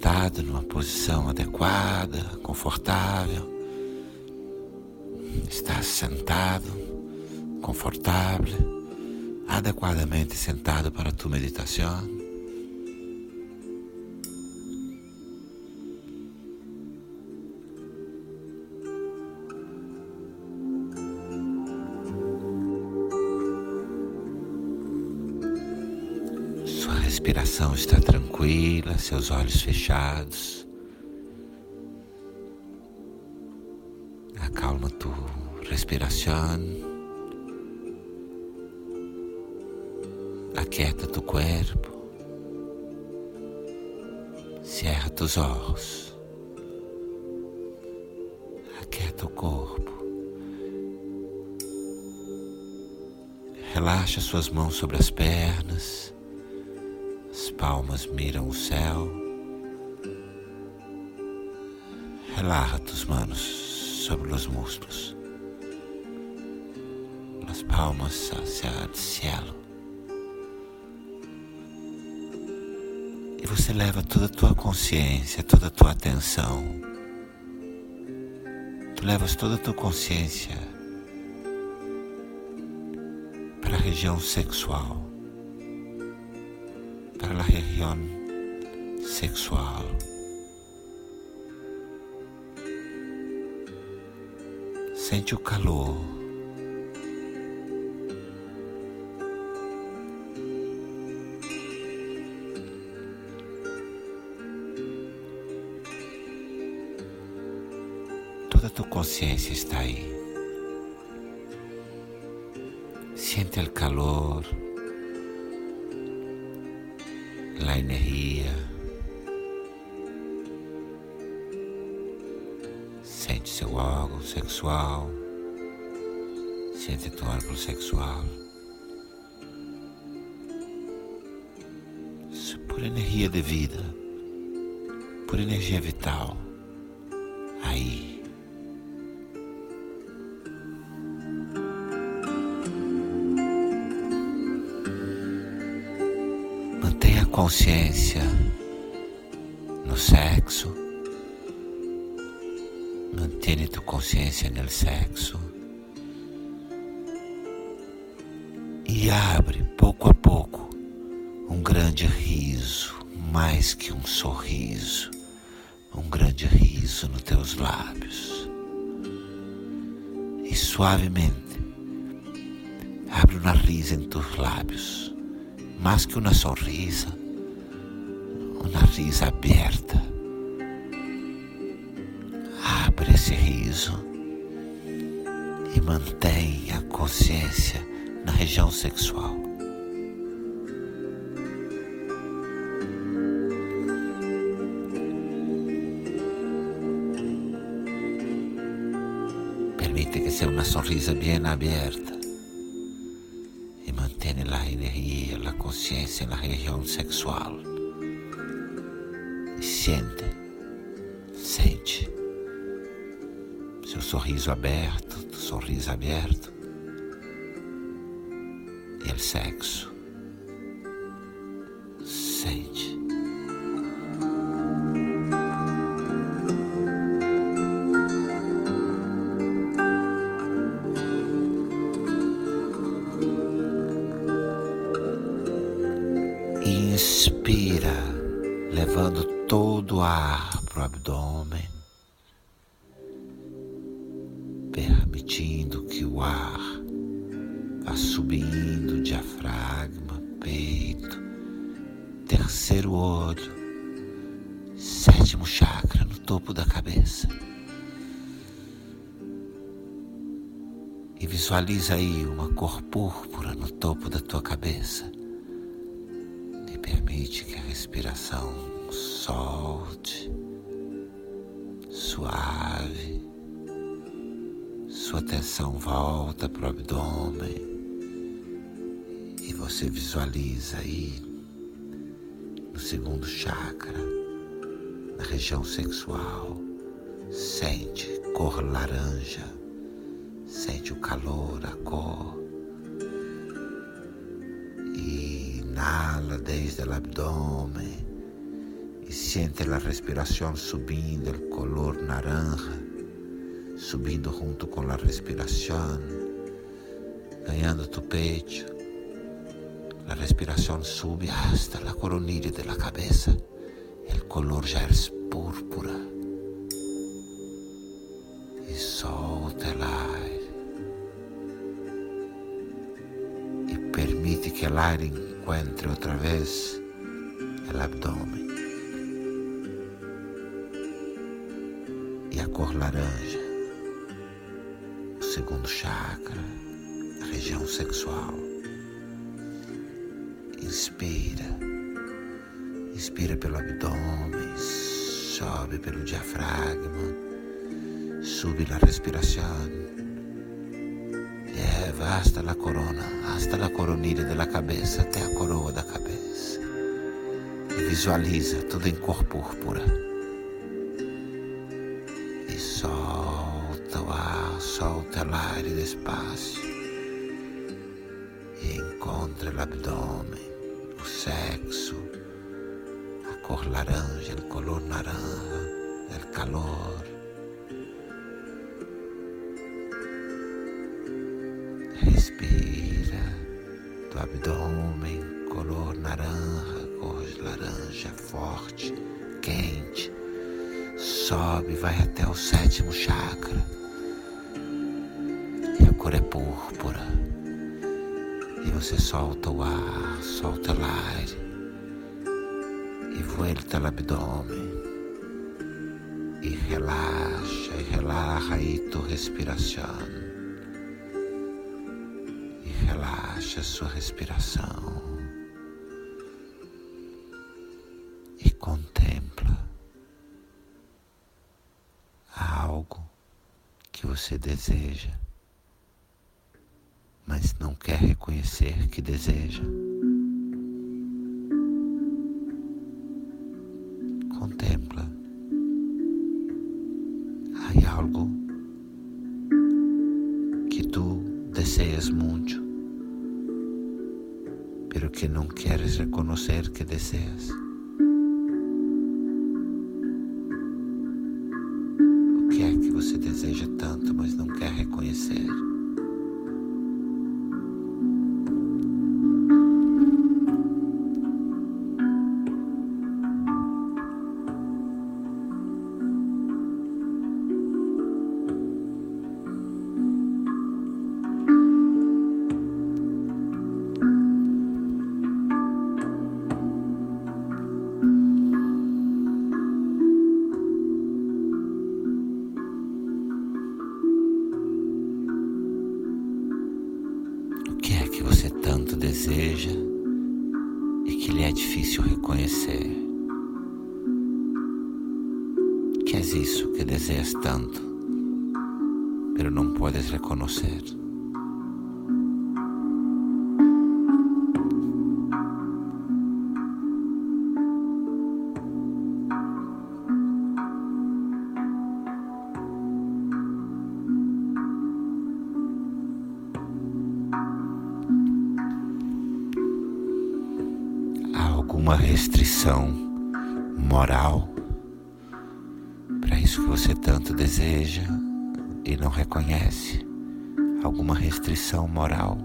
Sentado numa posição adequada, confortável. Está sentado, confortável, adequadamente sentado para a tua meditação. Respiração está tranquila, seus olhos fechados. Acalma tu respiração. Aquieta tu corpo. Cierra tus olhos. Aquieta o corpo. Relaxa suas mãos sobre as pernas palmas miram o céu. Relaja tus manos sobre os músculos. As palmas hacia o cielo. E você leva toda a tua consciência, toda a tua atenção. Tu levas toda a tua consciência para a região sexual para la región sexual. Sente o calor. Toda tua consciência está aí. Siente o calor. Sexual, sente teu órgão sexual. Por energia de vida, por energia vital, aí. consciência no sexo. Mantiene tu consciência no sexo. E abre pouco a pouco um grande riso, mais que um sorriso, um grande riso nos teus lábios. E suavemente abre o nariz em teus lábios, mais que uma sorrisa, o nariz aberta. Esse riso e mantém a consciência na região sexual. Permite que seja uma sorrisa bem aberta e mantém a energia, a consciência na região sexual. Siente, sorriso aberto, sorriso aberto e o sexo. Sente. Diafragma, peito, terceiro olho, sétimo chakra no topo da cabeça. E visualiza aí uma cor púrpura no topo da tua cabeça. E permite que a respiração solte, suave. Sua atenção volta para o abdômen e você visualiza aí no segundo chakra, na região sexual, sente cor laranja, sente o calor, a cor. E inala desde o abdômen e sente a respiração subindo, o color naranja, subindo junto com a respiração, ganhando tu pecho. A respiração sube hasta a coronilla de la cabeza. El color já é púrpura. E solta o ar. E permite que o ar encontre outra vez o abdômen. E a cor laranja, o segundo chakra, a região sexual. Inspira. Inspira pelo abdômen, sobe pelo diafragma, sube a respiração. Leva hasta a corona, hasta a coronilha da cabeça, até a coroa da cabeça. E visualiza tudo em cor púrpura. E solta o ar, solta ar despacio. Encontra o abdômen sexo, a cor laranja, o color naranja, o calor. Respira do abdômen, color naranja, cor laranja forte, quente. Sobe, vai até o sétimo chakra. E a cor é púrpura. E você solta o ar, solta o ar e vuelta o abdômen. E relaxa, e relaxa aí tua respiração. E relaxa sua respiração. E contempla algo que você deseja reconhecer que deseja. Contempla. Há algo que tu deseas muito, pero que não queres reconhecer que deseas. O que é que você deseja tanto, mas não quer reconhecer? Deseja e que lhe é difícil reconhecer. Que é isso que desejas tanto, pero não podes reconhecer. Alguma restrição moral para isso que você tanto deseja e não reconhece? Alguma restrição moral?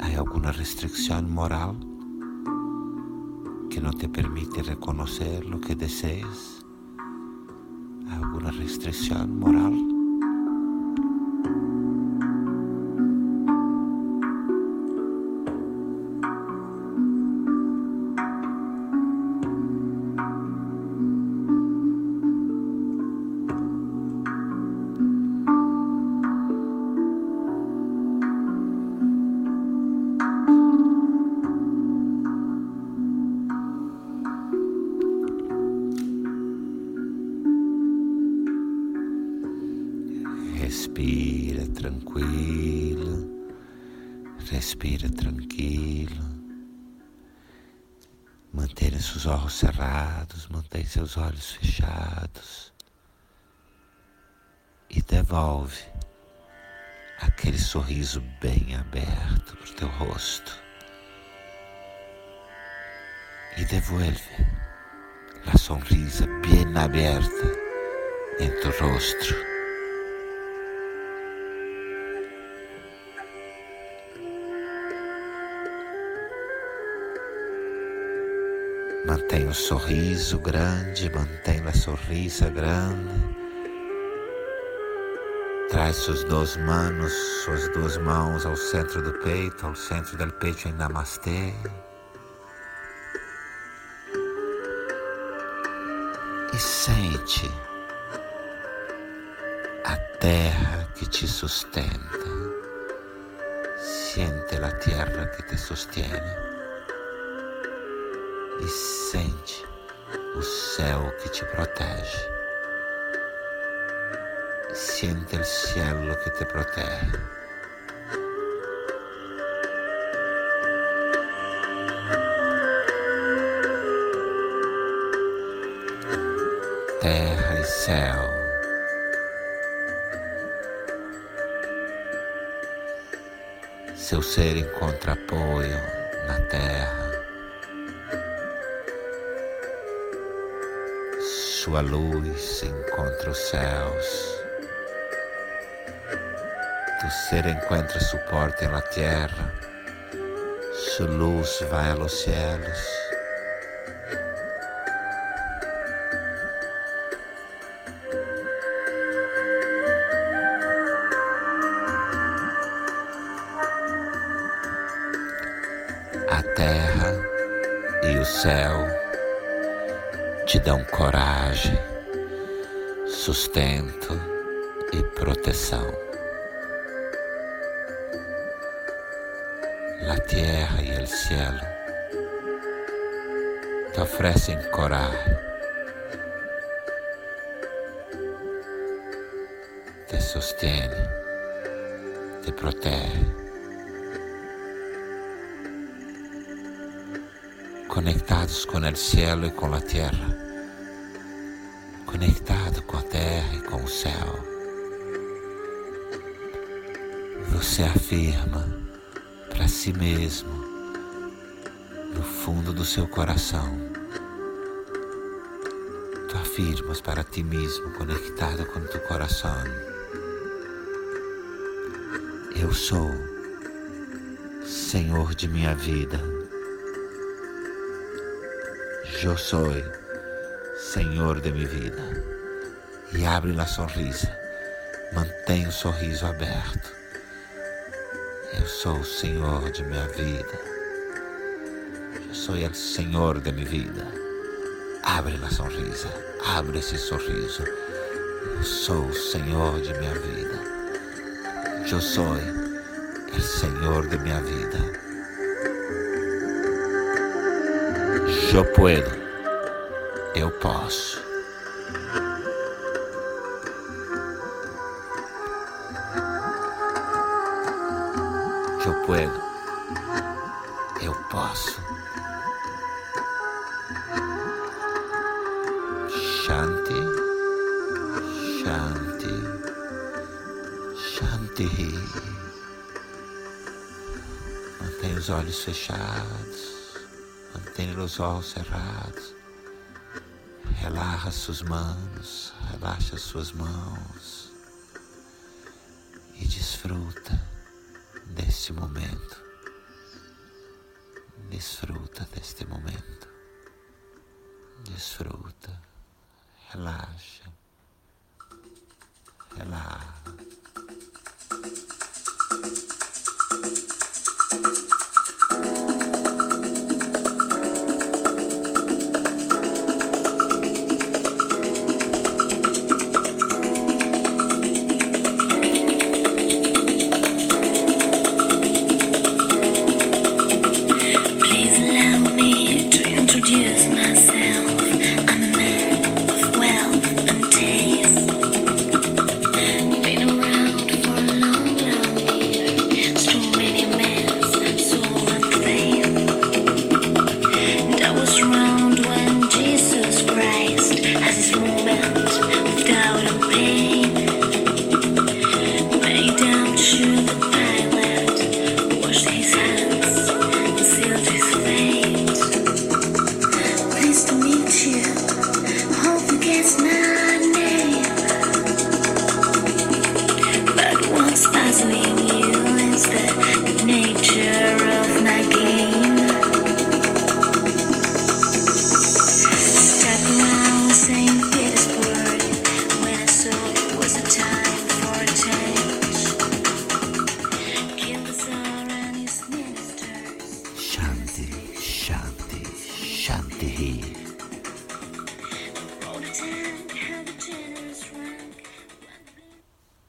Há alguma restrição moral que não te permite reconhecer o que deseas? Há alguma restrição moral? Respira tranquilo, respira tranquilo. Mantenha seus olhos cerrados, mantenha seus olhos fechados. E devolve aquele sorriso bem aberto para o teu rosto. e devuelve a sonrisa bem aberta em tu rostro. Mantém o sorriso grande, mantém a sorrisa grande. Traz suas duas mãos, suas duas mãos ao centro do peito, ao centro do peito em Namastê. E sente a terra que te sustenta. Sente a terra que te sostiene e sente o céu que te protege. Sente o cielo que te protege. Terra e céu. Seu ser encontra apoio na terra sua luz encontra os céus. Tu ser encontra suporte na terra, sua luz vai aos céus. A terra e o céu te dão coragem, sustento e proteção. A terra e o cielo te oferecem coragem, te sustém, te protege. Conectados com o cielo e com a terra, conectado com a terra e com o céu. Você afirma para si mesmo, no fundo do seu coração, tu afirmas para ti mesmo, conectado com teu coração. Eu sou Senhor de minha vida eu sou Senhor de minha vida. E abre a sorrisa, mantém o sorriso aberto. Eu sou o Senhor de minha vida. Eu sou o Senhor de minha vida. Abre a sorrisa, abre esse sorriso. Eu sou o Senhor de minha vida. Eu sou o Senhor de minha vida. Eu puedo. Eu posso. Eu puedo. Eu posso. Shanti. Shanti. Shanti. Mantenha os olhos fechados. Mantenha os olhos cerrados. Relaxa suas mãos, relaxa suas mãos e desfruta deste momento. Desfruta deste momento. Desfruta. Relaxa. Relaxa.